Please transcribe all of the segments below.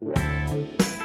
Música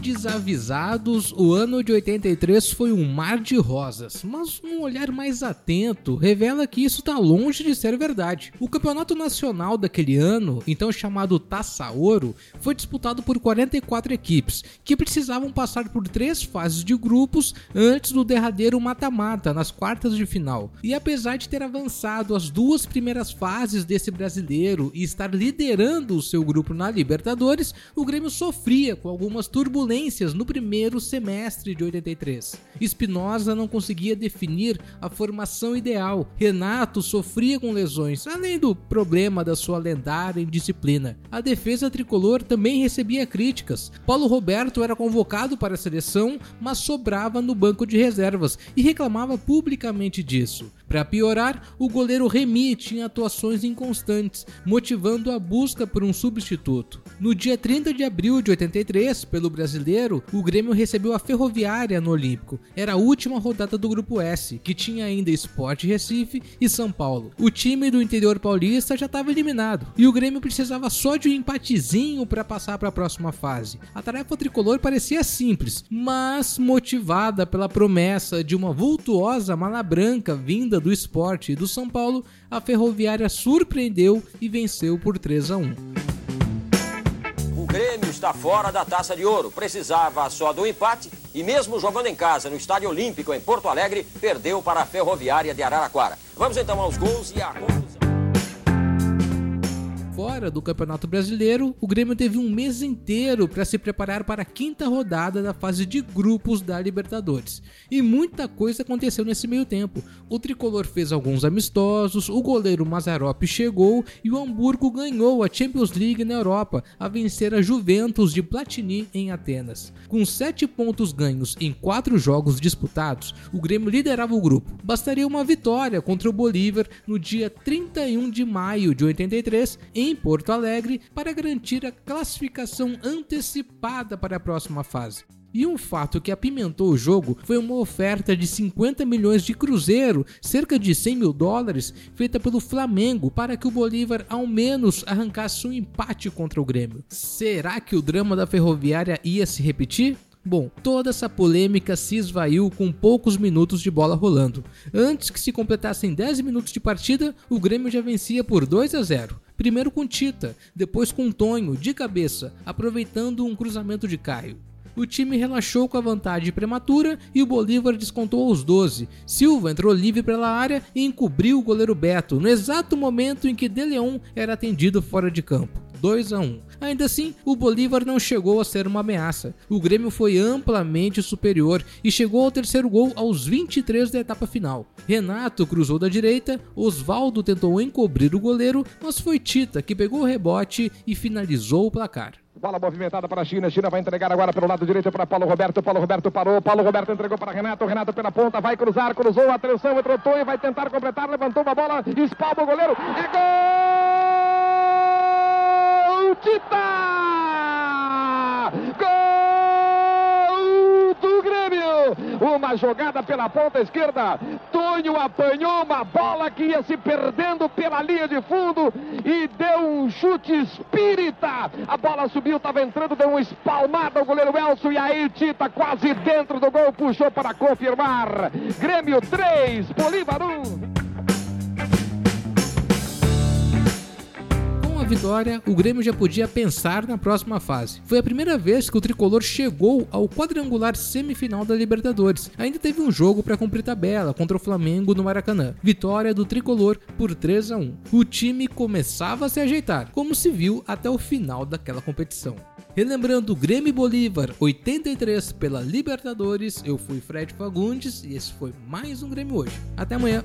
desavisados, o ano de 83 foi um mar de rosas, mas um olhar mais atento revela que isso está longe de ser verdade. O campeonato nacional daquele ano, então chamado Taça Ouro, foi disputado por 44 equipes, que precisavam passar por três fases de grupos antes do derradeiro mata-mata nas quartas de final. E apesar de ter avançado as duas primeiras fases desse brasileiro e estar liderando o seu grupo na Libertadores, o Grêmio sofria com algumas turbulências no primeiro semestre de 83. Espinosa não conseguia definir a formação ideal. Renato sofria com lesões, além do problema da sua lendária indisciplina. A defesa tricolor também recebia críticas. Paulo Roberto era convocado para a seleção, mas sobrava no banco de reservas e reclamava publicamente disso. Para piorar, o goleiro Remy tinha atuações inconstantes, motivando a busca por um substituto. No dia 30 de abril de 83, pelo brasileiro, o Grêmio recebeu a Ferroviária no Olímpico. Era a última rodada do grupo S, que tinha ainda Sport Recife e São Paulo. O time do interior paulista já estava eliminado e o Grêmio precisava só de um empatezinho para passar para a próxima fase. A tarefa tricolor parecia simples, mas motivada pela promessa de uma vultuosa mala branca vinda do esporte e do São Paulo, a Ferroviária surpreendeu e venceu por 3 a 1. O Grêmio está fora da taça de ouro. Precisava só do empate e, mesmo jogando em casa no Estádio Olímpico em Porto Alegre, perdeu para a Ferroviária de Araraquara. Vamos então aos gols e à conclusão fora do Campeonato Brasileiro, o Grêmio teve um mês inteiro para se preparar para a quinta rodada da fase de grupos da Libertadores. E muita coisa aconteceu nesse meio tempo. O tricolor fez alguns amistosos, o goleiro Mazarop chegou e o Hamburgo ganhou a Champions League na Europa, a vencer a Juventus de Platini em Atenas. Com 7 pontos ganhos em 4 jogos disputados, o Grêmio liderava o grupo. Bastaria uma vitória contra o Bolívar no dia 31 de maio de 83 em Porto Alegre para garantir a classificação antecipada para a próxima fase. E um fato que apimentou o jogo foi uma oferta de 50 milhões de cruzeiro, cerca de 100 mil dólares, feita pelo Flamengo para que o Bolívar ao menos arrancasse um empate contra o Grêmio. Será que o drama da Ferroviária ia se repetir? Bom, toda essa polêmica se esvaiu com poucos minutos de bola rolando. Antes que se completassem 10 minutos de partida, o Grêmio já vencia por 2 a 0 primeiro com Tita, depois com Tonho, de cabeça, aproveitando um cruzamento de Caio. O time relaxou com a vantagem prematura e o Bolívar descontou aos 12. Silva entrou livre pela área e encobriu o goleiro Beto no exato momento em que De Leon era atendido fora de campo. 2 a 1. Ainda assim, o Bolívar não chegou a ser uma ameaça. O Grêmio foi amplamente superior e chegou ao terceiro gol aos 23 da etapa final. Renato cruzou da direita, Oswaldo tentou encobrir o goleiro, mas foi Tita que pegou o rebote e finalizou o placar. Bola movimentada para a China. China vai entregar agora pelo lado direito para Paulo Roberto. Paulo Roberto parou. Paulo Roberto entregou para Renato. Renato pela ponta. Vai cruzar. Cruzou. Atenção. Entrou e vai tentar completar. Levantou uma bola. Espalma o goleiro. É gol! Tita! Uma jogada pela ponta esquerda. Tonho apanhou uma bola que ia se perdendo pela linha de fundo e deu um chute espírita. A bola subiu, estava entrando, deu uma espalmada ao goleiro Elcio e aí Tita quase dentro do gol, puxou para confirmar. Grêmio 3, Bolívar 1. Vitória, o Grêmio já podia pensar na próxima fase. Foi a primeira vez que o tricolor chegou ao quadrangular semifinal da Libertadores. Ainda teve um jogo para cumprir tabela contra o Flamengo no Maracanã. Vitória do tricolor por 3 a 1. O time começava a se ajeitar, como se viu até o final daquela competição. Relembrando Grêmio Bolívar 83 pela Libertadores, eu fui Fred Fagundes e esse foi mais um Grêmio hoje. Até amanhã.